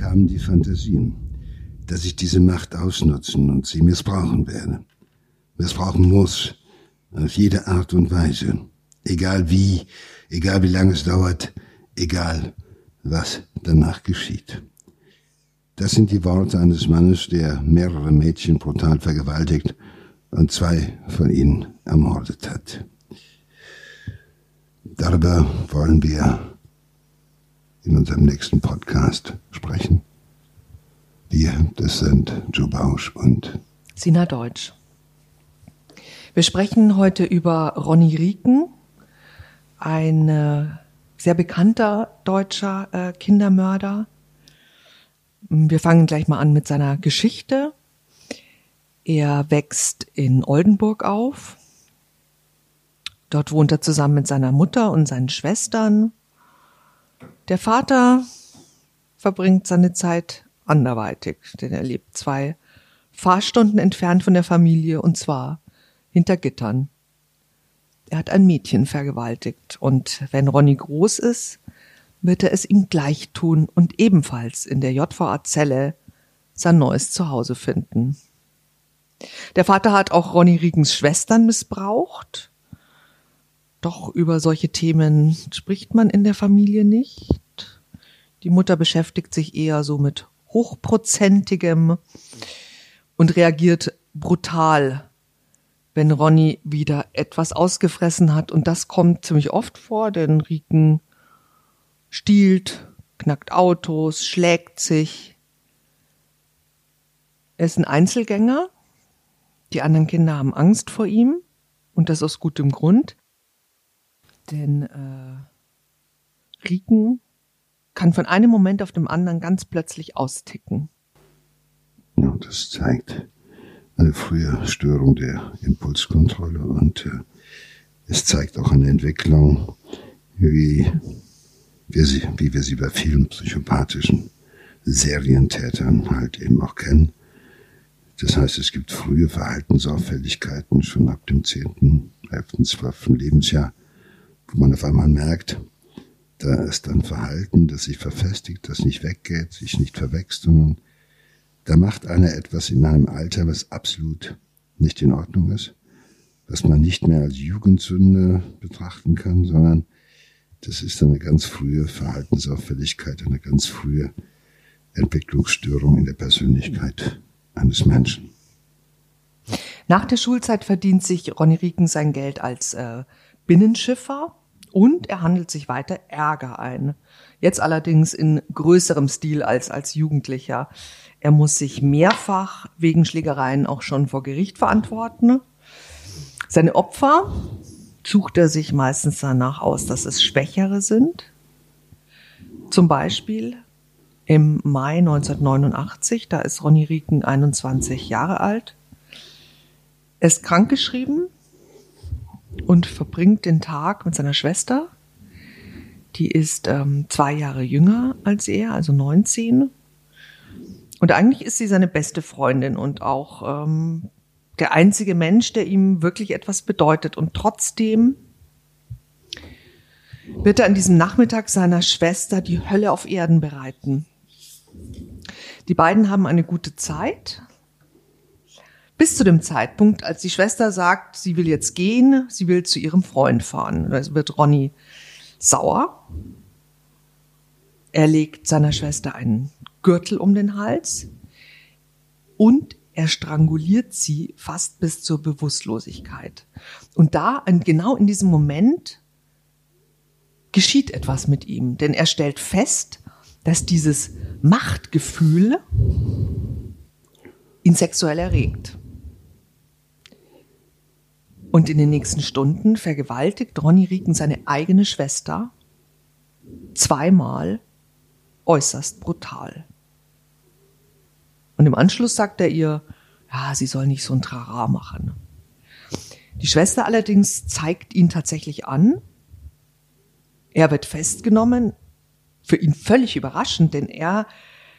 kamen die Fantasien, dass ich diese Macht ausnutzen und sie missbrauchen werde. Missbrauchen muss, auf jede Art und Weise. Egal wie, egal wie lange es dauert, egal was danach geschieht. Das sind die Worte eines Mannes, der mehrere Mädchen brutal vergewaltigt und zwei von ihnen ermordet hat. Darüber wollen wir in unserem nächsten Podcast sprechen. Wir, das sind Joe Bausch und Sina Deutsch. Wir sprechen heute über Ronny Rieken, ein äh, sehr bekannter deutscher äh, Kindermörder. Wir fangen gleich mal an mit seiner Geschichte. Er wächst in Oldenburg auf. Dort wohnt er zusammen mit seiner Mutter und seinen Schwestern. Der Vater verbringt seine Zeit anderweitig, denn er lebt zwei Fahrstunden entfernt von der Familie und zwar hinter Gittern. Er hat ein Mädchen vergewaltigt und wenn Ronny groß ist, wird er es ihm gleich tun und ebenfalls in der JVA-Zelle sein neues Zuhause finden. Der Vater hat auch Ronny Riegens Schwestern missbraucht. Doch über solche Themen spricht man in der Familie nicht. Die Mutter beschäftigt sich eher so mit hochprozentigem und reagiert brutal, wenn Ronny wieder etwas ausgefressen hat. Und das kommt ziemlich oft vor, denn Rieken stiehlt, knackt Autos, schlägt sich. Er ist ein Einzelgänger. Die anderen Kinder haben Angst vor ihm und das aus gutem Grund. Denn äh, Rieken kann von einem Moment auf dem anderen ganz plötzlich austicken. Ja, das zeigt eine frühe Störung der Impulskontrolle und äh, es zeigt auch eine Entwicklung, wie wir sie, wie wir sie bei vielen psychopathischen Serientätern halt eben auch kennen. Das heißt, es gibt frühe Verhaltensauffälligkeiten schon ab dem 10., 11., 12. Lebensjahr, wo man auf einmal merkt, da ist ein Verhalten, das sich verfestigt, das nicht weggeht, sich nicht verwächst, sondern da macht einer etwas in einem Alter, was absolut nicht in Ordnung ist, was man nicht mehr als Jugendsünde betrachten kann, sondern das ist eine ganz frühe Verhaltensauffälligkeit, eine ganz frühe Entwicklungsstörung in der Persönlichkeit eines Menschen. Nach der Schulzeit verdient sich Ronny Rieken sein Geld als äh, Binnenschiffer und er handelt sich weiter Ärger ein. Jetzt allerdings in größerem Stil als als Jugendlicher. Er muss sich mehrfach wegen Schlägereien auch schon vor Gericht verantworten. Seine Opfer sucht er sich meistens danach aus, dass es Schwächere sind. Zum Beispiel im Mai 1989, da ist Ronny Rieken 21 Jahre alt. Er ist krankgeschrieben und verbringt den Tag mit seiner Schwester. Die ist ähm, zwei Jahre jünger als er, also 19. Und eigentlich ist sie seine beste Freundin und auch ähm, der einzige Mensch, der ihm wirklich etwas bedeutet. Und trotzdem wird er an diesem Nachmittag seiner Schwester die Hölle auf Erden bereiten. Die beiden haben eine gute Zeit. Bis zu dem Zeitpunkt, als die Schwester sagt, sie will jetzt gehen, sie will zu ihrem Freund fahren. Da wird Ronny sauer. Er legt seiner Schwester einen Gürtel um den Hals und er stranguliert sie fast bis zur Bewusstlosigkeit. Und da, genau in diesem Moment, geschieht etwas mit ihm, denn er stellt fest, dass dieses Machtgefühl ihn sexuell erregt. Und in den nächsten Stunden vergewaltigt Ronny Rieken seine eigene Schwester zweimal äußerst brutal. Und im Anschluss sagt er ihr, ja, sie soll nicht so ein Trara machen. Die Schwester allerdings zeigt ihn tatsächlich an. Er wird festgenommen, für ihn völlig überraschend, denn er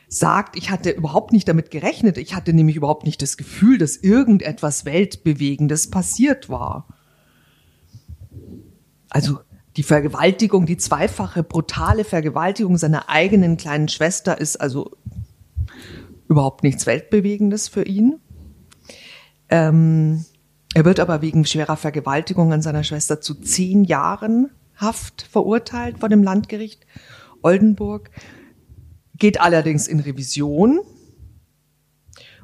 sagt, ich hatte überhaupt nicht damit gerechnet. Ich hatte nämlich überhaupt nicht das Gefühl, dass irgendetwas Weltbewegendes passiert war. Also die Vergewaltigung, die zweifache brutale Vergewaltigung seiner eigenen kleinen Schwester ist also überhaupt nichts Weltbewegendes für ihn. Ähm, er wird aber wegen schwerer Vergewaltigung an seiner Schwester zu zehn Jahren Haft verurteilt vor dem Landgericht Oldenburg, geht allerdings in Revision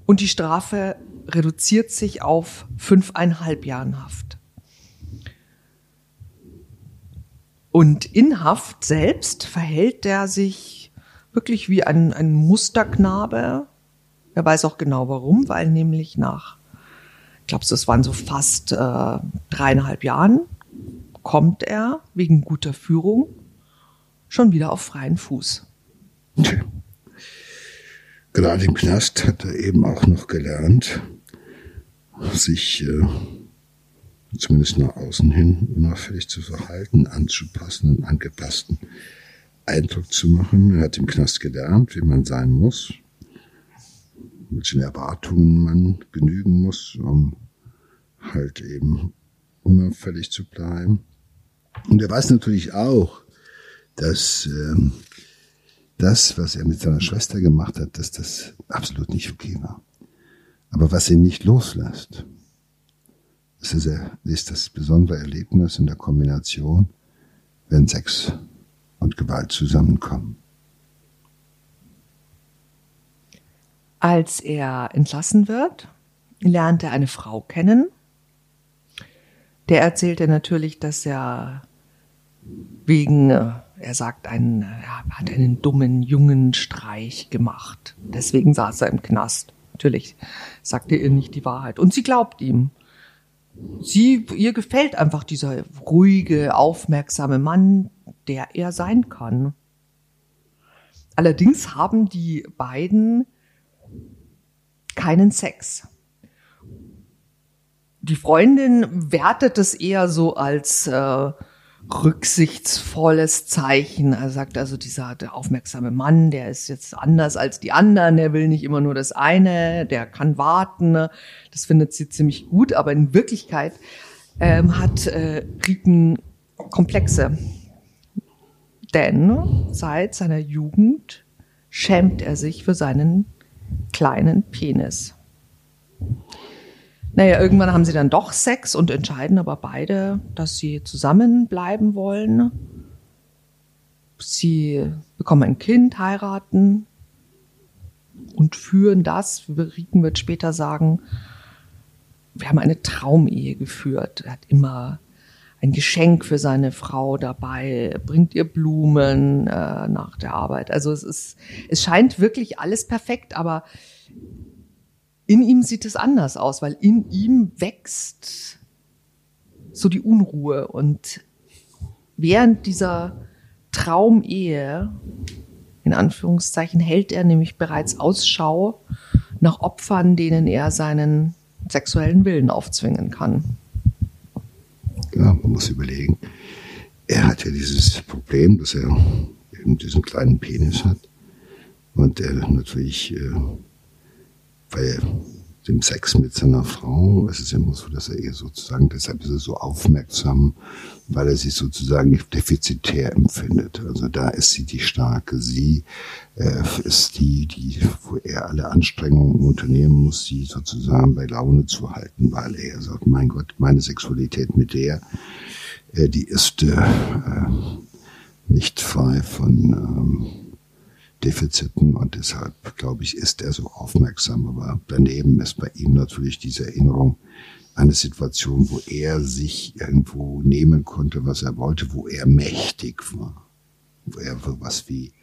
und die Strafe reduziert sich auf fünfeinhalb Jahren Haft. Und in Haft selbst verhält er sich wirklich wie ein, ein Musterknabe. Er weiß auch genau warum, weil nämlich nach, ich glaube, es waren so fast äh, dreieinhalb Jahren, kommt er wegen guter Führung schon wieder auf freien Fuß. Gerade im Knast hat er eben auch noch gelernt, sich äh, zumindest nach außen hin unauffällig zu verhalten, anzupassen, einen angepassten Eindruck zu machen. Er hat im Knast gelernt, wie man sein muss, welchen Erwartungen man genügen muss, um halt eben unauffällig zu bleiben. Und er weiß natürlich auch, dass ähm, das, was er mit seiner Schwester gemacht hat, dass das absolut nicht okay war. Aber was ihn nicht loslässt, ist, das besondere Erlebnis in der Kombination, wenn Sex und Gewalt zusammenkommen. Als er entlassen wird, lernt er eine Frau kennen. Der erzählt er natürlich, dass er wegen, äh, er sagt, einen, er hat einen dummen jungen Streich gemacht. Deswegen saß er im Knast. Natürlich sagte ihr nicht die Wahrheit. Und sie glaubt ihm. Sie, ihr gefällt einfach dieser ruhige, aufmerksame Mann, der er sein kann. Allerdings haben die beiden keinen Sex. Die Freundin wertet es eher so als äh, rücksichtsvolles Zeichen. Er sagt also, dieser der aufmerksame Mann, der ist jetzt anders als die anderen, der will nicht immer nur das eine, der kann warten. Das findet sie ziemlich gut, aber in Wirklichkeit ähm, hat äh, Riken Komplexe. Denn seit seiner Jugend schämt er sich für seinen kleinen Penis. Naja, irgendwann haben sie dann doch Sex und entscheiden aber beide, dass sie zusammenbleiben wollen. Sie bekommen ein Kind, heiraten und führen das, Riken wird später sagen, wir haben eine Traumehe geführt. Er hat immer ein Geschenk für seine Frau dabei, bringt ihr Blumen äh, nach der Arbeit. Also es ist, es scheint wirklich alles perfekt, aber in ihm sieht es anders aus, weil in ihm wächst so die Unruhe und während dieser Traumehe, in Anführungszeichen, hält er nämlich bereits Ausschau nach Opfern, denen er seinen sexuellen Willen aufzwingen kann. Ja, man muss überlegen. Er hat ja dieses Problem, dass er eben diesen kleinen Penis hat und er natürlich äh, bei dem Sex mit seiner Frau ist es immer so, dass er eher sozusagen, deshalb ist er so aufmerksam, weil er sich sozusagen defizitär empfindet. Also da ist sie die Starke, sie äh, ist die, die, wo er alle Anstrengungen unternehmen muss, sie sozusagen bei Laune zu halten, weil er sagt, mein Gott, meine Sexualität mit der, äh, die ist äh, äh nicht frei von ähm, Defiziten und deshalb, glaube ich, ist er so aufmerksam. Aber daneben ist bei ihm natürlich diese Erinnerung eine Situation, wo er sich irgendwo nehmen konnte, was er wollte, wo er mächtig war, wo er was wie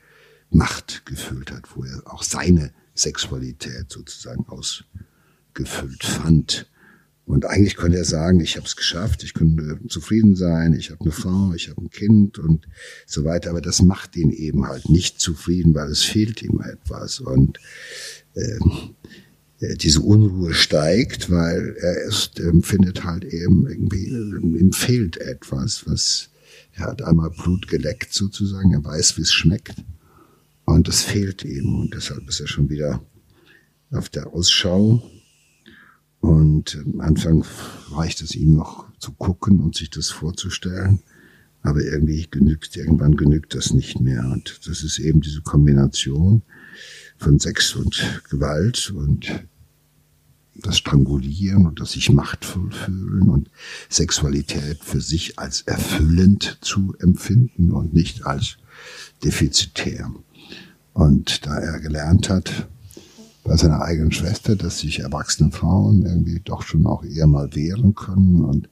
Macht gefühlt hat, wo er auch seine Sexualität sozusagen ausgefüllt fand. Und eigentlich konnte er sagen, ich habe es geschafft, ich könnte zufrieden sein, ich habe eine Frau, ich habe ein Kind und so weiter. Aber das macht ihn eben halt nicht zufrieden, weil es fehlt ihm etwas. Und ähm, äh, diese Unruhe steigt, weil er ist, empfindet halt eben irgendwie, ihm fehlt etwas, was er hat einmal Blut geleckt sozusagen, er weiß, wie es schmeckt. Und es fehlt ihm. Und deshalb ist er schon wieder auf der Ausschau und am Anfang reicht es ihm noch zu gucken und sich das vorzustellen. Aber irgendwie genügt, irgendwann genügt das nicht mehr. Und das ist eben diese Kombination von Sex und Gewalt und das Strangulieren und das sich machtvoll fühlen und Sexualität für sich als erfüllend zu empfinden und nicht als defizitär. Und da er gelernt hat, bei seiner eigenen Schwester, dass sich erwachsene Frauen irgendwie doch schon auch eher mal wehren können und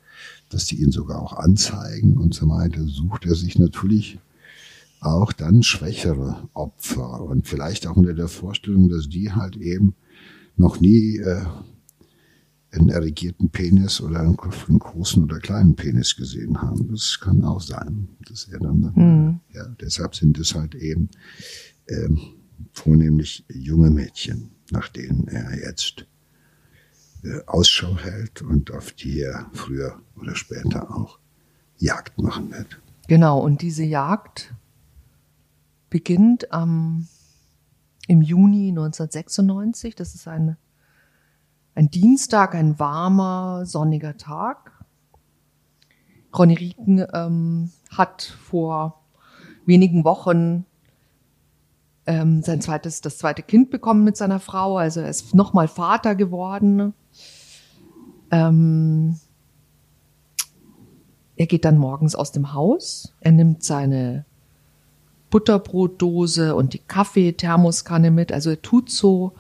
dass die ihn sogar auch anzeigen und so weiter, sucht er sich natürlich auch dann schwächere Opfer und vielleicht auch unter der Vorstellung, dass die halt eben noch nie äh, einen erregierten Penis oder einen, einen, großen oder kleinen Penis gesehen haben. Das kann auch sein. dass er dann, mhm. ja, deshalb sind es halt eben ähm, vornehmlich junge Mädchen, nach denen er jetzt äh, Ausschau hält und auf die er früher oder später auch Jagd machen wird. Genau, und diese Jagd beginnt am, im Juni 1996. Das ist ein, ein Dienstag, ein warmer, sonniger Tag. Ronny Rieken ähm, hat vor wenigen Wochen ähm, sein zweites, das zweite Kind bekommen mit seiner Frau. Also er ist nochmal Vater geworden. Ähm, er geht dann morgens aus dem Haus. Er nimmt seine Butterbrotdose und die Kaffeethermoskanne mit. Also er tut so,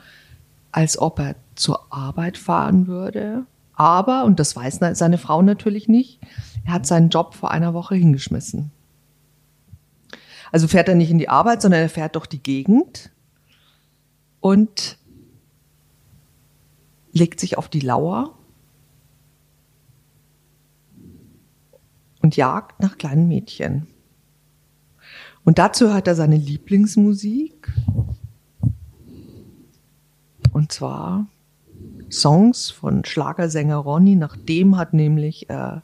als ob er zur Arbeit fahren würde. Aber, und das weiß seine Frau natürlich nicht, er hat seinen Job vor einer Woche hingeschmissen. Also fährt er nicht in die Arbeit, sondern er fährt durch die Gegend und legt sich auf die Lauer und jagt nach kleinen Mädchen. Und dazu hört er seine Lieblingsmusik. Und zwar Songs von Schlagersänger Ronny. Nach dem hat nämlich äh,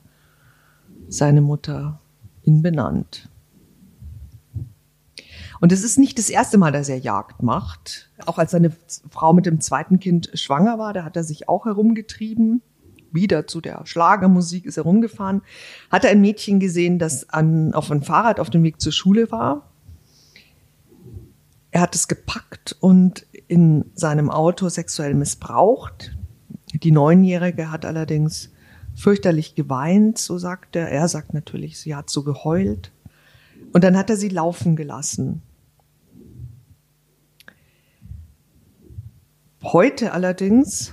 seine Mutter ihn benannt. Und es ist nicht das erste Mal, dass er Jagd macht. Auch als seine Frau mit dem zweiten Kind schwanger war, da hat er sich auch herumgetrieben wieder zu der Schlagermusik ist herumgefahren, hat er ein Mädchen gesehen, das an, auf einem Fahrrad auf dem Weg zur Schule war. Er hat es gepackt und in seinem Auto sexuell missbraucht. Die Neunjährige hat allerdings fürchterlich geweint, so sagt er. Er sagt natürlich, sie hat so geheult. Und dann hat er sie laufen gelassen. Heute allerdings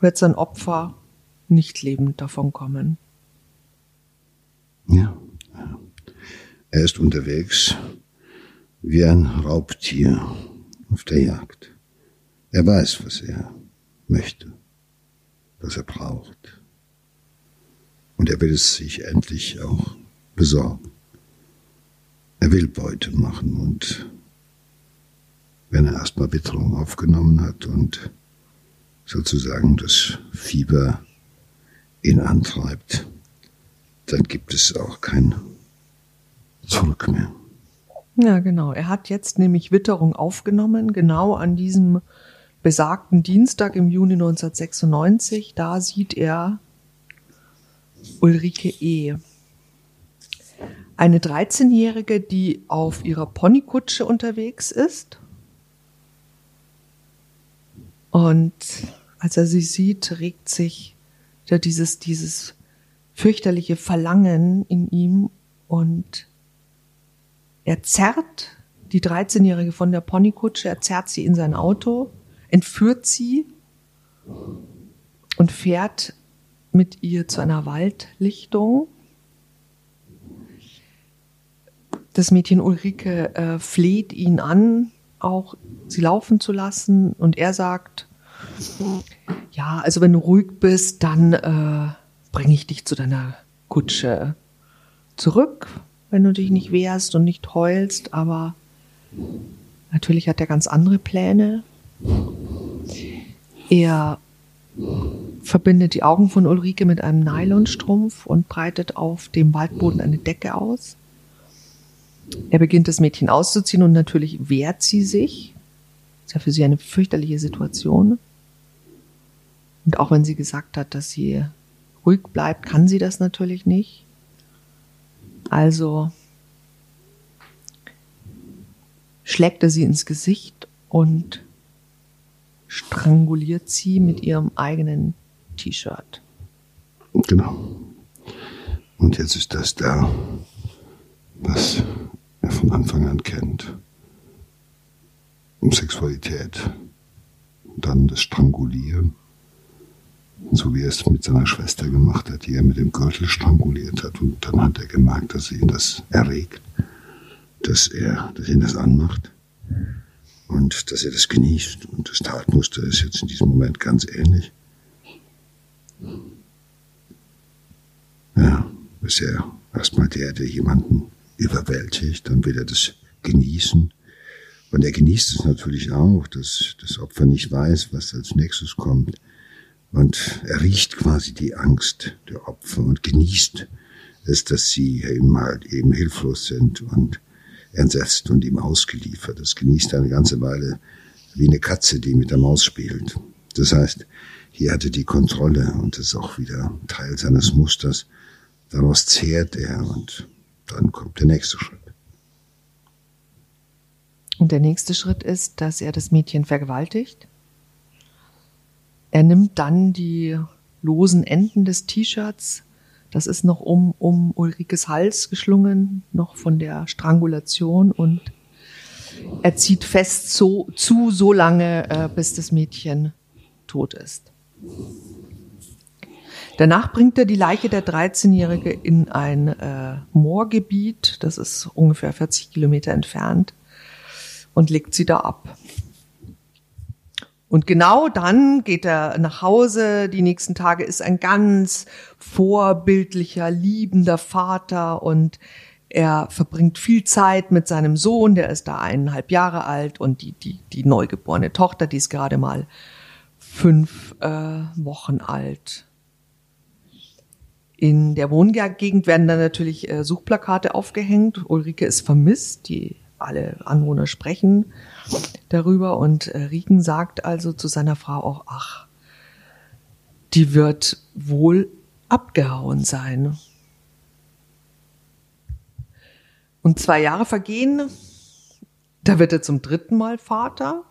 wird sein Opfer nicht lebend davon kommen. Ja, er ist unterwegs wie ein Raubtier auf der Jagd. Er weiß, was er möchte, was er braucht. Und er will es sich endlich auch besorgen. Er will Beute machen und wenn er erstmal Witterung aufgenommen hat und sozusagen das Fieber ihn antreibt, dann gibt es auch kein Zurück mehr. Ja, genau. Er hat jetzt nämlich Witterung aufgenommen, genau an diesem besagten Dienstag im Juni 1996. Da sieht er Ulrike E. Eine 13-Jährige, die auf ihrer Ponykutsche unterwegs ist. Und als er sie sieht, regt sich ja dieses, dieses fürchterliche Verlangen in ihm und er zerrt die 13-Jährige von der Ponykutsche, er zerrt sie in sein Auto, entführt sie und fährt mit ihr zu einer Waldlichtung. Das Mädchen Ulrike äh, fleht ihn an, auch sie laufen zu lassen und er sagt, ja, also wenn du ruhig bist, dann äh, bringe ich dich zu deiner Kutsche zurück, wenn du dich nicht wehrst und nicht heulst, aber natürlich hat er ganz andere Pläne. Er verbindet die Augen von Ulrike mit einem Nylonstrumpf und breitet auf dem Waldboden eine Decke aus. Er beginnt das Mädchen auszuziehen und natürlich wehrt sie sich. Das ist ja für sie eine fürchterliche Situation. Und auch wenn sie gesagt hat, dass sie ruhig bleibt, kann sie das natürlich nicht. Also schlägt er sie ins Gesicht und stranguliert sie mit ihrem eigenen T-Shirt. Genau. Und jetzt ist das da, was er von Anfang an kennt. Um Sexualität, dann das Strangulieren, so wie er es mit seiner Schwester gemacht hat, die er mit dem Gürtel stranguliert hat. Und dann hat er gemerkt, dass ihn das erregt, dass er, dass ihn das anmacht und dass er das genießt. Und das Tatmuster ist jetzt in diesem Moment ganz ähnlich. Ja, ist er erstmal der, der jemanden überwältigt, dann will er das genießen. Und er genießt es natürlich auch, dass das Opfer nicht weiß, was als nächstes kommt. Und er riecht quasi die Angst der Opfer und genießt es, dass sie eben halt eben hilflos sind und entsetzt und ihm ausgeliefert. Das genießt er eine ganze Weile wie eine Katze, die mit der Maus spielt. Das heißt, hier hatte die Kontrolle und das ist auch wieder Teil seines Musters. Daraus zehrt er und dann kommt der nächste Schritt. Und der nächste Schritt ist, dass er das Mädchen vergewaltigt. Er nimmt dann die losen Enden des T-Shirts, das ist noch um, um Ulrikes Hals geschlungen, noch von der Strangulation und er zieht fest so, zu so lange, äh, bis das Mädchen tot ist. Danach bringt er die Leiche der 13-Jährige in ein äh, Moorgebiet, das ist ungefähr 40 Kilometer entfernt, und legt sie da ab. Und genau dann geht er nach Hause. Die nächsten Tage ist ein ganz vorbildlicher, liebender Vater und er verbringt viel Zeit mit seinem Sohn, der ist da eineinhalb Jahre alt und die, die, die neugeborene Tochter, die ist gerade mal fünf äh, Wochen alt. In der Wohngegend werden dann natürlich äh, Suchplakate aufgehängt. Ulrike ist vermisst, die alle Anwohner sprechen darüber und äh, Rieken sagt also zu seiner Frau auch, ach, die wird wohl abgehauen sein. Und zwei Jahre vergehen, da wird er zum dritten Mal Vater.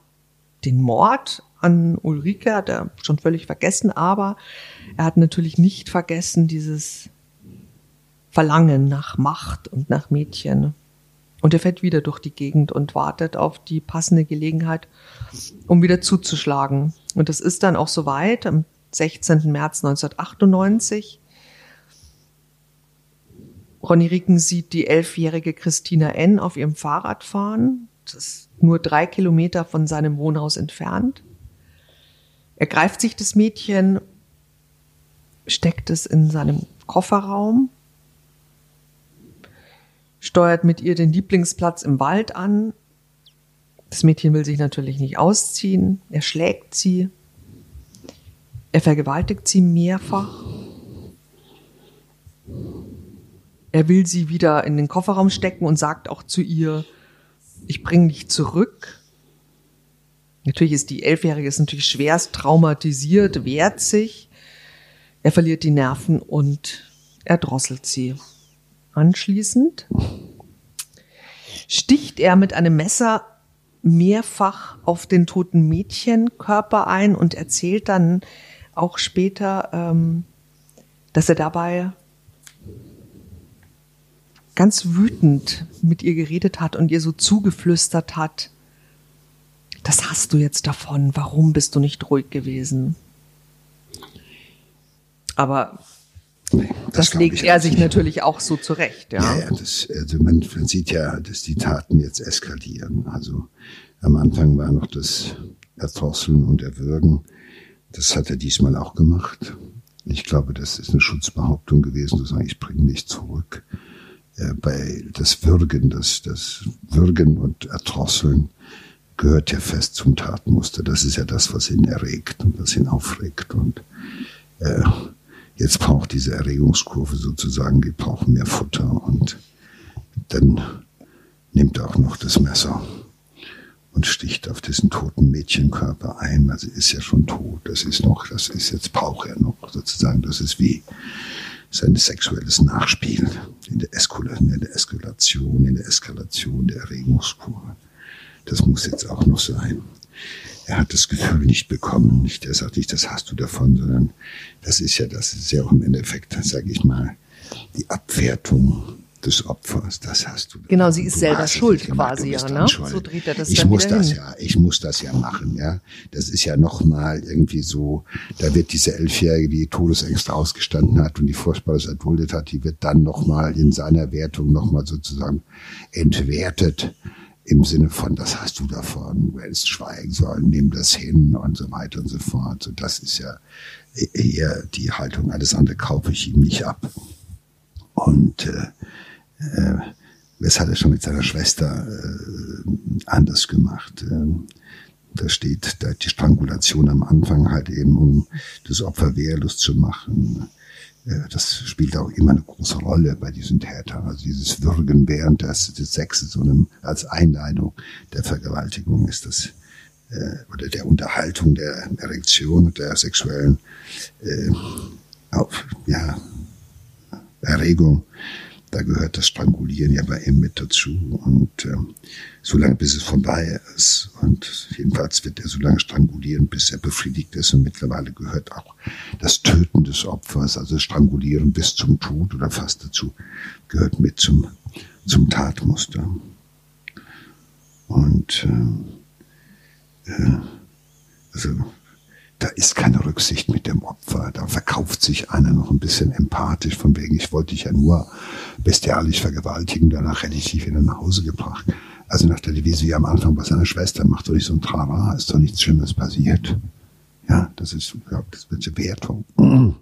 Den Mord an Ulrike hat er schon völlig vergessen, aber er hat natürlich nicht vergessen dieses Verlangen nach Macht und nach Mädchen. Und er fährt wieder durch die Gegend und wartet auf die passende Gelegenheit, um wieder zuzuschlagen. Und das ist dann auch soweit am 16. März 1998. Ronny Rieken sieht die elfjährige Christina N. auf ihrem Fahrrad fahren. Das ist nur drei Kilometer von seinem Wohnhaus entfernt. Er greift sich das Mädchen steckt es in seinem Kofferraum, steuert mit ihr den Lieblingsplatz im Wald an. Das Mädchen will sich natürlich nicht ausziehen. Er schlägt sie. Er vergewaltigt sie mehrfach. Er will sie wieder in den Kofferraum stecken und sagt auch zu ihr, ich bringe dich zurück. Natürlich ist die Elfjährige ist natürlich schwerst traumatisiert, wehrt sich. Er verliert die Nerven und erdrosselt sie. Anschließend sticht er mit einem Messer mehrfach auf den toten Mädchenkörper ein und erzählt dann auch später, ähm, dass er dabei ganz wütend mit ihr geredet hat und ihr so zugeflüstert hat, das hast du jetzt davon, warum bist du nicht ruhig gewesen? Aber nee, das, das legt er sich nicht. natürlich auch so zurecht. Ja, ja, ja das, also man, man sieht ja, dass die Taten jetzt eskalieren. Also am Anfang war noch das Erdrosseln und Erwürgen. Das hat er diesmal auch gemacht. Ich glaube, das ist eine Schutzbehauptung gewesen, zu sagen, ich bringe dich zurück. Äh, bei das Würgen, das, das Würgen und Erdrosseln gehört ja fest zum Tatmuster. Das ist ja das, was ihn erregt und was ihn aufregt. Und äh, Jetzt braucht diese Erregungskurve sozusagen, die braucht mehr Futter und dann nimmt er auch noch das Messer und sticht auf diesen toten Mädchenkörper ein, weil sie ist ja schon tot. Das ist noch, das ist jetzt braucht er noch sozusagen. Das ist wie sein sexuelles Nachspiel in der, Eskula in der Eskalation, in der Eskalation der Erregungskurve. Das muss jetzt auch noch sein. Er hat das Gefühl nicht bekommen, nicht, er sagt nicht, das hast du davon, sondern das ist ja, das ist ja auch im Endeffekt, sage ich mal, die Abwertung des Opfers, das hast du. Genau, sie ist du selber schuld quasi, ja, ne? So dreht er das ich dann muss das hin. ja, ich muss das ja machen, ja. Das ist ja nochmal irgendwie so, da wird diese Elfjährige, die Todesängste ausgestanden hat und die Furchtbares erduldet hat, die wird dann nochmal in seiner Wertung nochmal sozusagen entwertet im Sinne von, das hast du davon, du hättest schweigen sollen, nimm das hin und so weiter und so fort. So, das ist ja eher die Haltung, alles andere kaufe ich ihm nicht ab. Und äh, äh, das hat er schon mit seiner Schwester äh, anders gemacht. Ähm, da steht da die Strangulation am Anfang halt eben, um das Opfer wehrlos zu machen. Das spielt auch immer eine große Rolle bei diesen Tätern. Also dieses Würgen während des, des Sexes so einem, als Einleitung der Vergewaltigung ist das äh, oder der Unterhaltung der Erektion und der sexuellen äh, auf, ja, Erregung da gehört das Strangulieren ja bei ihm mit dazu. Und ähm, so lange, bis es vorbei ist. Und jedenfalls wird er so lange strangulieren, bis er befriedigt ist. Und mittlerweile gehört auch das Töten des Opfers, also Strangulieren bis zum Tod oder fast dazu, gehört mit zum, zum Tatmuster. Und äh, äh, also da ist keine Rücksicht mit dem Opfer. Da verkauft sich einer noch ein bisschen empathisch, von wegen, ich wollte dich ja nur bestialisch vergewaltigen, danach hätte ich dich wieder nach Hause gebracht. Also nach der Devise wie am Anfang bei seiner Schwester, macht doch nicht so ein Trara, ist doch nichts Schlimmes passiert. Ja, das ist, ja, das wird eine Wertung. Und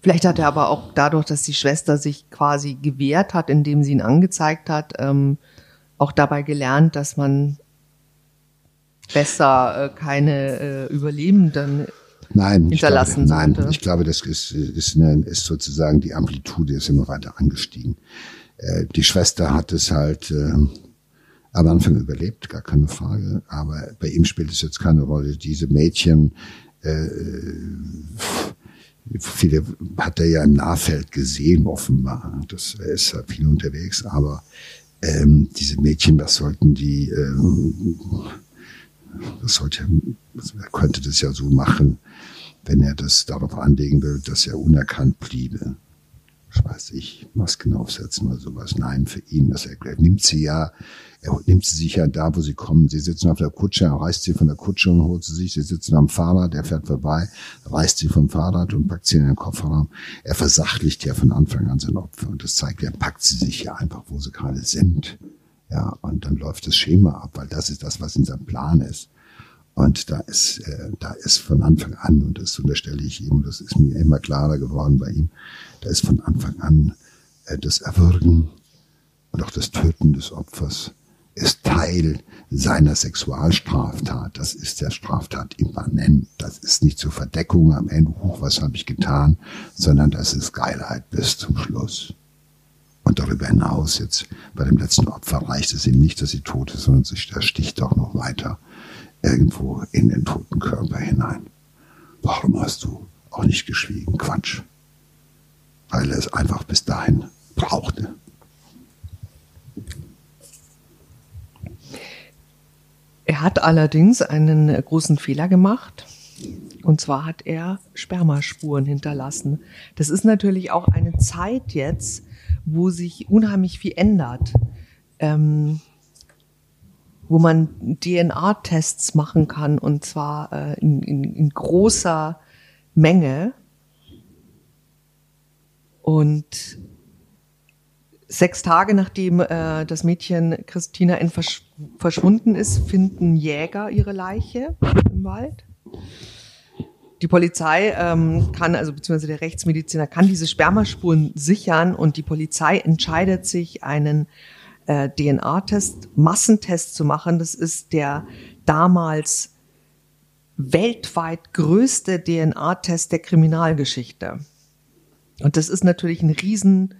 Vielleicht hat er aber auch dadurch, dass die Schwester sich quasi gewehrt hat, indem sie ihn angezeigt hat, ähm, auch dabei gelernt, dass man besser äh, keine äh, Überlebenden Nein, hinterlassen glaube, Nein, ich glaube, das ist, ist, eine, ist sozusagen die Amplitude ist immer weiter angestiegen. Äh, die Schwester hat es halt äh, am Anfang überlebt, gar keine Frage. Aber bei ihm spielt es jetzt keine Rolle. Diese Mädchen, äh, viele hat er ja im Nahfeld gesehen, offenbar. Das er ist ja viel unterwegs, aber ähm, diese Mädchen, was sollten die ähm, das sollte, er könnte das ja so machen, wenn er das darauf anlegen will, dass er unerkannt bliebe. Was weiß ich, Masken aufsetzen oder sowas. Nein, für ihn, das er, er nimmt sie ja, er nimmt sie sich ja da, wo sie kommen. Sie sitzen auf der Kutsche, er reißt sie von der Kutsche und holt sie sich. Sie sitzen am Fahrrad, er fährt vorbei, reißt sie vom Fahrrad und packt sie in den Kofferraum. Er versachlicht ja von Anfang an sein Opfer und das zeigt, er packt sie sich ja einfach, wo sie gerade sind. Ja, und dann läuft das Schema ab, weil das ist das, was in seinem Plan ist. Und da ist, äh, da ist von Anfang an, und das unterstelle ich ihm, das ist mir immer klarer geworden bei ihm, da ist von Anfang an äh, das Erwürgen und auch das Töten des Opfers ist Teil seiner Sexualstraftat. Das ist der Straftat immanent. Das ist nicht zur Verdeckung am Ende, huch, was habe ich getan, sondern das ist Geilheit bis zum Schluss. Und darüber hinaus jetzt bei dem letzten Opfer reicht es ihm nicht, dass sie tot ist, sondern sich der sticht auch noch weiter irgendwo in den toten Körper hinein. Warum hast du auch nicht geschwiegen? Quatsch. Weil er es einfach bis dahin brauchte. Er hat allerdings einen großen Fehler gemacht. Und zwar hat er Spermaspuren hinterlassen. Das ist natürlich auch eine Zeit jetzt, wo sich unheimlich viel ändert. Ähm, wo man DNA-Tests machen kann und zwar äh, in, in, in großer Menge. Und sechs Tage nachdem äh, das Mädchen Christina N. Versch verschwunden ist, finden Jäger ihre Leiche im Wald. Die Polizei ähm, kann, also beziehungsweise der Rechtsmediziner kann diese Spermaspuren sichern und die Polizei entscheidet sich, einen äh, DNA-Test, Massentest zu machen. Das ist der damals weltweit größte DNA-Test der Kriminalgeschichte. Und das ist natürlich ein riesen,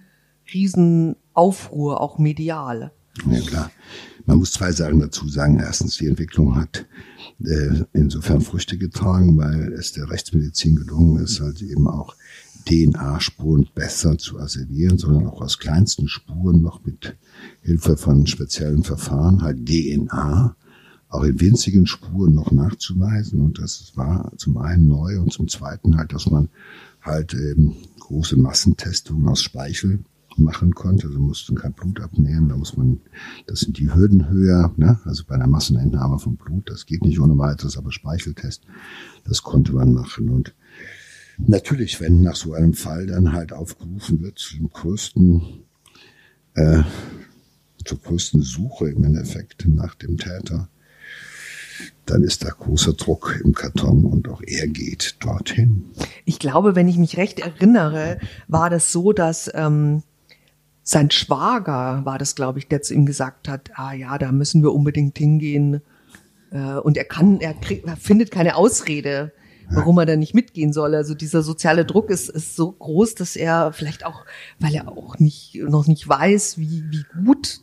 riesen auch medial. Ja klar. Man muss zwei Sachen dazu sagen. Erstens, die Entwicklung hat äh, insofern Früchte getragen, weil es der Rechtsmedizin gelungen ist, halt eben auch DNA-Spuren besser zu asservieren, sondern auch aus kleinsten Spuren noch mit Hilfe von speziellen Verfahren halt DNA auch in winzigen Spuren noch nachzuweisen. Und das war zum einen neu und zum zweiten halt, dass man halt eben große Massentestungen aus Speichel machen konnte. Also mussten kein Blut abnehmen, da muss man, das sind die Hürden höher, ne? also bei einer Massenentnahme von Blut, das geht nicht ohne weiteres, aber Speicheltest, das konnte man machen. Und natürlich, wenn nach so einem Fall dann halt aufgerufen wird zum größten, äh, zur größten Suche im Endeffekt nach dem Täter, dann ist da großer Druck im Karton und auch er geht dorthin. Ich glaube, wenn ich mich recht erinnere, war das so, dass ähm, sein Schwager war das, glaube ich, der zu ihm gesagt hat, ah ja, da müssen wir unbedingt hingehen. Äh, und er kann, er, krieg, er findet keine Ausrede, warum er da nicht mitgehen soll. Also dieser soziale Druck ist, ist so groß, dass er vielleicht auch, weil er auch nicht, noch nicht weiß, wie, wie gut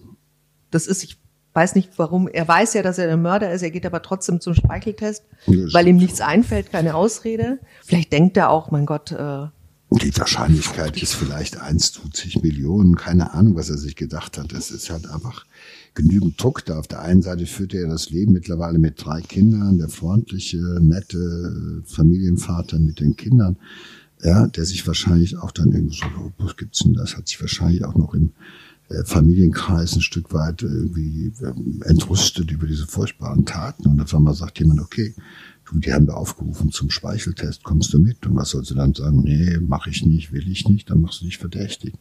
das ist. Ich weiß nicht warum, er weiß ja, dass er ein Mörder ist, er geht aber trotzdem zum Speicheltest, weil ihm nichts einfällt, keine Ausrede. Vielleicht denkt er auch, mein Gott, äh, die Wahrscheinlichkeit ist vielleicht 1 zu zig Millionen, keine Ahnung, was er sich gedacht hat. Das ist halt einfach genügend Druck da. Auf der einen Seite führt er das Leben mittlerweile mit drei Kindern, der freundliche, nette Familienvater mit den Kindern, ja, der sich wahrscheinlich auch dann irgendwie so, oh, was gibt's denn das, hat sich wahrscheinlich auch noch im äh, Familienkreis ein Stück weit irgendwie ähm, entrüstet über diese furchtbaren Taten. Und auf einmal sagt jemand, okay, du, die haben da aufgerufen zum Speicheltest, kommst du mit? Und was soll sie dann sagen? Nee, mache ich nicht, will ich nicht, dann machst du dich verdächtig.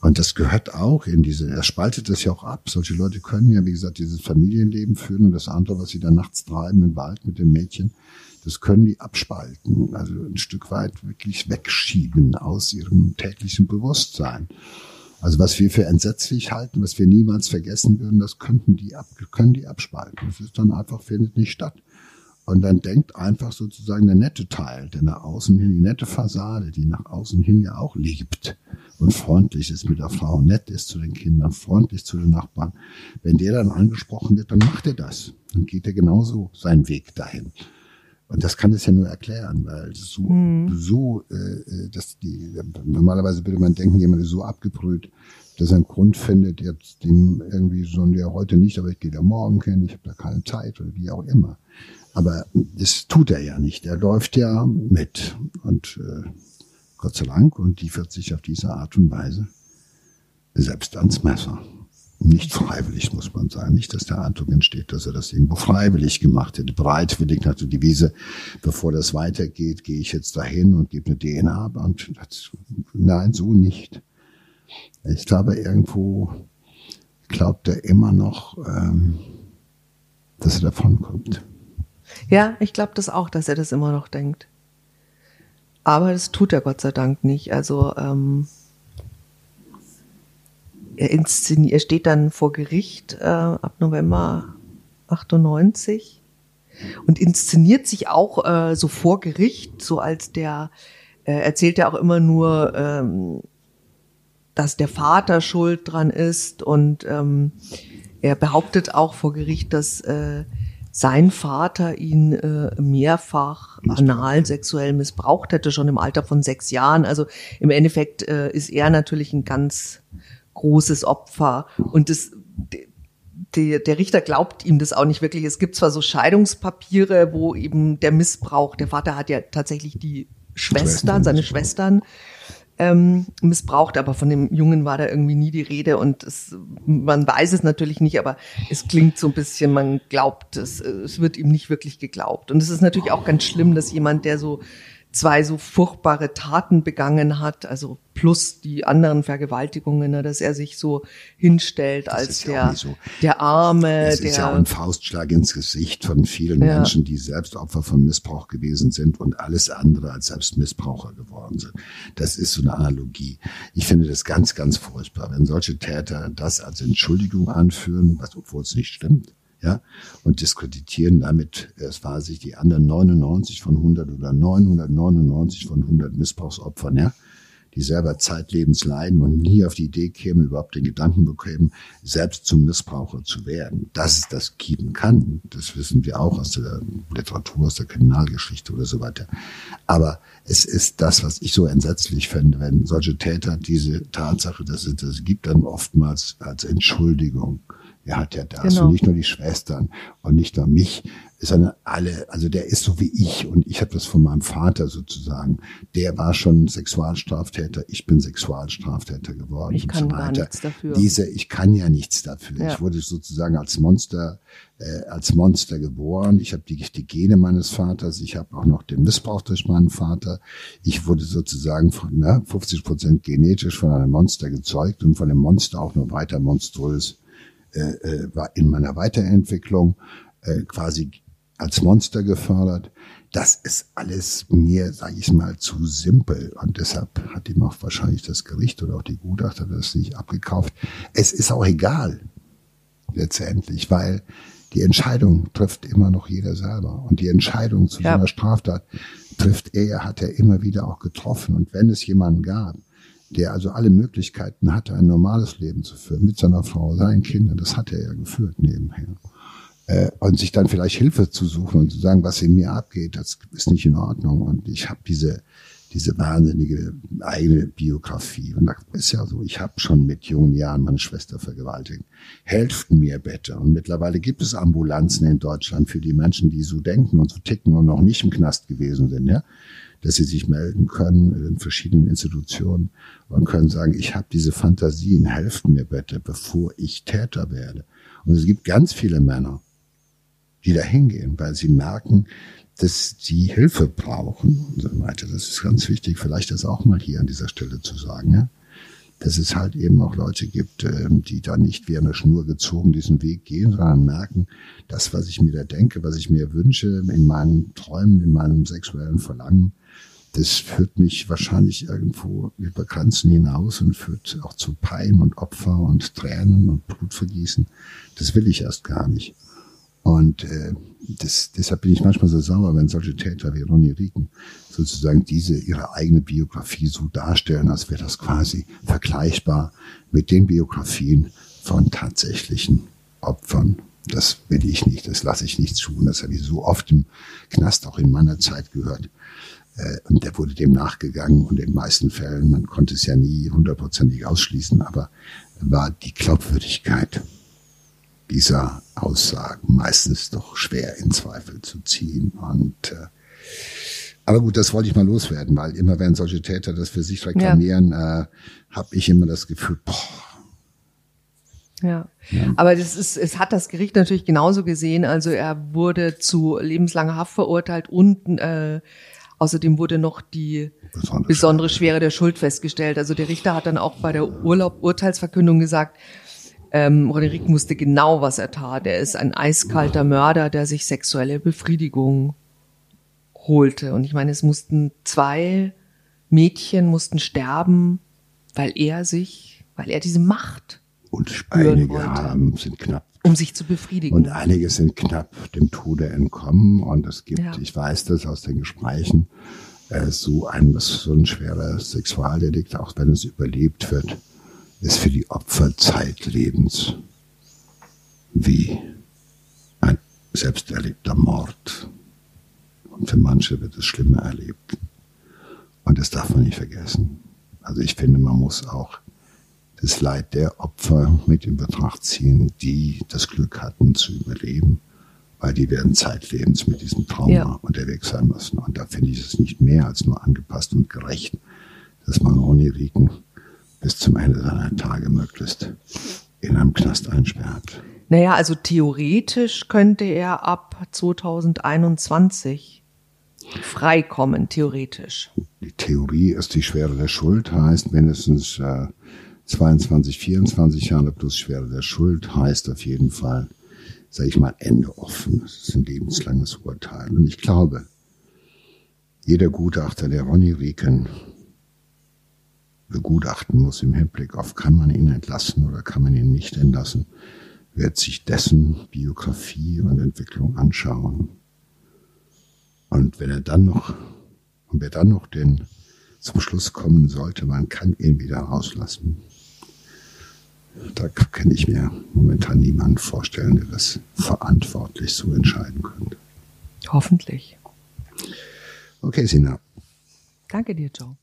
Und das gehört auch in diese, er spaltet das ja auch ab. Solche Leute können ja, wie gesagt, dieses Familienleben führen und das andere, was sie da nachts treiben im Wald mit den Mädchen, das können die abspalten, also ein Stück weit wirklich wegschieben aus ihrem täglichen Bewusstsein. Also was wir für entsetzlich halten, was wir niemals vergessen würden, das könnten die ab, können die abspalten. Das ist dann einfach, findet nicht statt. Und dann denkt einfach sozusagen der nette Teil, der nach außen hin, die nette Fassade, die nach außen hin ja auch liebt und freundlich ist mit der Frau, nett ist zu den Kindern, freundlich zu den Nachbarn. Wenn der dann angesprochen wird, dann macht er das. Dann geht er genauso seinen Weg dahin. Und das kann es ja nur erklären, weil so, mhm. so äh, äh, dass die, normalerweise würde man denken, jemand ist so abgebrüht, dass er einen Grund findet, jetzt dem irgendwie so, ja, heute nicht, aber ich gehe da morgen hin, ich habe da keine Zeit oder wie auch immer. Aber das tut er ja nicht. Er läuft ja mit. Und äh, Gott sei Dank und liefert sich auf diese Art und Weise selbst ans Messer. Nicht freiwillig, muss man sagen. Nicht, dass der Eindruck entsteht, dass er das irgendwo freiwillig gemacht hätte. Bereitwillig nach der Devise, bevor das weitergeht, gehe ich jetzt dahin und gebe eine DNA ab. Und das, nein, so nicht. Ich glaube, irgendwo glaubt er immer noch, ähm, dass er davon kommt. Ja, ich glaube das auch, dass er das immer noch denkt. Aber das tut er Gott sei Dank nicht. Also ähm, er, inszeniert, er steht dann vor Gericht äh, ab November 98 und inszeniert sich auch äh, so vor Gericht, so als der, äh, erzählt er auch immer nur, ähm, dass der Vater schuld dran ist und ähm, er behauptet auch vor Gericht, dass äh, sein Vater ihn äh, mehrfach anal sexuell missbraucht hätte, schon im Alter von sechs Jahren. Also im Endeffekt äh, ist er natürlich ein ganz großes Opfer. Und das, der, der Richter glaubt ihm das auch nicht wirklich. Es gibt zwar so Scheidungspapiere, wo eben der Missbrauch, der Vater hat ja tatsächlich die Schwestern, seine Schwestern ähm, missbraucht, aber von dem Jungen war da irgendwie nie die Rede und es, man weiß es natürlich nicht, aber es klingt so ein bisschen, man glaubt, es, es wird ihm nicht wirklich geglaubt. Und es ist natürlich auch ganz schlimm, dass jemand, der so zwei so furchtbare Taten begangen hat, also plus die anderen Vergewaltigungen, ne, dass er sich so hinstellt das als der, ja so. der Arme. Das der, ist ja auch ein Faustschlag ins Gesicht von vielen ja. Menschen, die selbst Opfer von Missbrauch gewesen sind und alles andere als selbst Missbraucher geworden sind. Das ist so eine Analogie. Ich finde das ganz, ganz furchtbar, wenn solche Täter das als Entschuldigung anführen, was obwohl es nicht stimmt ja, und diskreditieren damit, es war sich die anderen 99 von 100 oder 999 von 100 Missbrauchsopfern, ja, die selber zeitlebens leiden und nie auf die Idee kämen, überhaupt den Gedanken bekämen, selbst zum Missbraucher zu werden. Dass es das geben kann, das wissen wir auch aus der Literatur, aus der Kriminalgeschichte oder so weiter. Aber es ist das, was ich so entsetzlich finde, wenn solche Täter diese Tatsache, dass es das gibt, dann oftmals als Entschuldigung er hat ja das genau. und nicht nur die Schwestern und nicht nur mich, sondern alle. Also der ist so wie ich und ich habe das von meinem Vater sozusagen. Der war schon Sexualstraftäter, ich bin Sexualstraftäter geworden. Ich kann so gar nichts dafür. Diese, ich kann ja nichts dafür. Ja. Ich wurde sozusagen als Monster, äh, als Monster geboren. Ich habe die, die Gene meines Vaters. Ich habe auch noch den Missbrauch durch meinen Vater. Ich wurde sozusagen von ne, 50 Prozent genetisch von einem Monster gezeugt und von dem Monster auch nur weiter monströs äh, äh, war in meiner Weiterentwicklung äh, quasi als Monster gefördert. Das ist alles mir, sage ich mal, zu simpel. Und deshalb hat ihm auch wahrscheinlich das Gericht oder auch die Gutachter das nicht abgekauft. Es ist auch egal, letztendlich, weil die Entscheidung trifft immer noch jeder selber. Und die Entscheidung zu ja. so einer Straftat trifft er, hat er immer wieder auch getroffen. Und wenn es jemanden gab, der also alle Möglichkeiten hatte, ein normales Leben zu führen, mit seiner Frau, seinen Kindern, das hat er ja geführt nebenher. Äh, und sich dann vielleicht Hilfe zu suchen und zu sagen, was in mir abgeht, das ist nicht in Ordnung. Und ich habe diese, diese wahnsinnige eigene Biografie. Und das ist ja so, ich habe schon mit jungen Jahren meine Schwester vergewaltigt. Helft mir bitte. Und mittlerweile gibt es Ambulanzen in Deutschland für die Menschen, die so denken und so ticken und noch nicht im Knast gewesen sind. Ja? Dass sie sich melden können in verschiedenen Institutionen und können sagen, ich habe diese Fantasien, helft mir bitte, bevor ich Täter werde. Und es gibt ganz viele Männer, die da hingehen, weil sie merken, dass sie Hilfe brauchen und so weiter. Das ist ganz wichtig, vielleicht das auch mal hier an dieser Stelle zu sagen. Ja? dass es halt eben auch Leute gibt, ähm, die da nicht wie eine Schnur gezogen diesen Weg gehen, sondern merken, das, was ich mir da denke, was ich mir wünsche, in meinen Träumen, in meinem sexuellen Verlangen, das führt mich wahrscheinlich irgendwo über Grenzen hinaus und führt auch zu Pein und Opfer und Tränen und Blutvergießen. Das will ich erst gar nicht. Und äh, das, deshalb bin ich manchmal so sauer, wenn solche Täter wie Ronny Rieken sozusagen diese ihre eigene Biografie so darstellen, als wäre das quasi vergleichbar mit den Biografien von tatsächlichen Opfern. Das will ich nicht, das lasse ich nicht zu. Und das habe ich so oft im Knast auch in meiner Zeit gehört. Äh, und der wurde dem nachgegangen und in den meisten Fällen, man konnte es ja nie hundertprozentig ausschließen, aber war die Glaubwürdigkeit dieser Aussagen meistens doch schwer in Zweifel zu ziehen. Und äh, aber gut, das wollte ich mal loswerden, weil immer wenn solche Täter das für sich reklamieren, ja. äh, habe ich immer das Gefühl, boah. Ja. ja. aber das ist, es hat das Gericht natürlich genauso gesehen. Also er wurde zu lebenslanger Haft verurteilt und äh, Außerdem wurde noch die besondere, besondere Schwere der Schuld festgestellt. Also der Richter hat dann auch bei der Urlaub Urteilsverkündung gesagt, ähm, Roderick wusste genau, was er tat. Er ist ein eiskalter Mörder, der sich sexuelle Befriedigung holte. Und ich meine, es mussten zwei Mädchen mussten sterben, weil er sich, weil er diese Macht und einige haben, sind knapp um sich zu befriedigen. Und einige sind knapp dem Tode entkommen. Und es gibt, ja. ich weiß das aus den Gesprächen, äh, so ein, so ein schwerer Sexualdelikt, auch wenn es überlebt wird, ist für die Opfer zeitlebens wie ein selbsterlebter Mord. Und für manche wird es schlimmer erlebt. Und das darf man nicht vergessen. Also ich finde, man muss auch das Leid der Opfer mit in Betracht ziehen, die das Glück hatten zu überleben, weil die werden zeitlebens mit diesem Trauma ja. unterwegs sein müssen. Und da finde ich es nicht mehr als nur angepasst und gerecht, dass man Ronny Rieken bis zum Ende seiner Tage möglichst in einem Knast einsperrt. Naja, also theoretisch könnte er ab 2021 freikommen, theoretisch. Die Theorie ist die Schwere der Schuld, heißt mindestens äh, 22, 24 Jahre plus Schwere der Schuld heißt auf jeden Fall, sage ich mal, Ende offen. Das ist ein lebenslanges Urteil. Und ich glaube, jeder Gutachter, der Ronny Rieken begutachten muss im Hinblick auf, kann man ihn entlassen oder kann man ihn nicht entlassen, wird sich dessen Biografie und Entwicklung anschauen. Und wenn er dann noch, und wer dann noch den zum Schluss kommen sollte, man kann ihn wieder rauslassen. Da kann ich mir momentan niemanden vorstellen, der das verantwortlich so entscheiden könnte. Hoffentlich. Okay, Sina. Danke dir, Joe.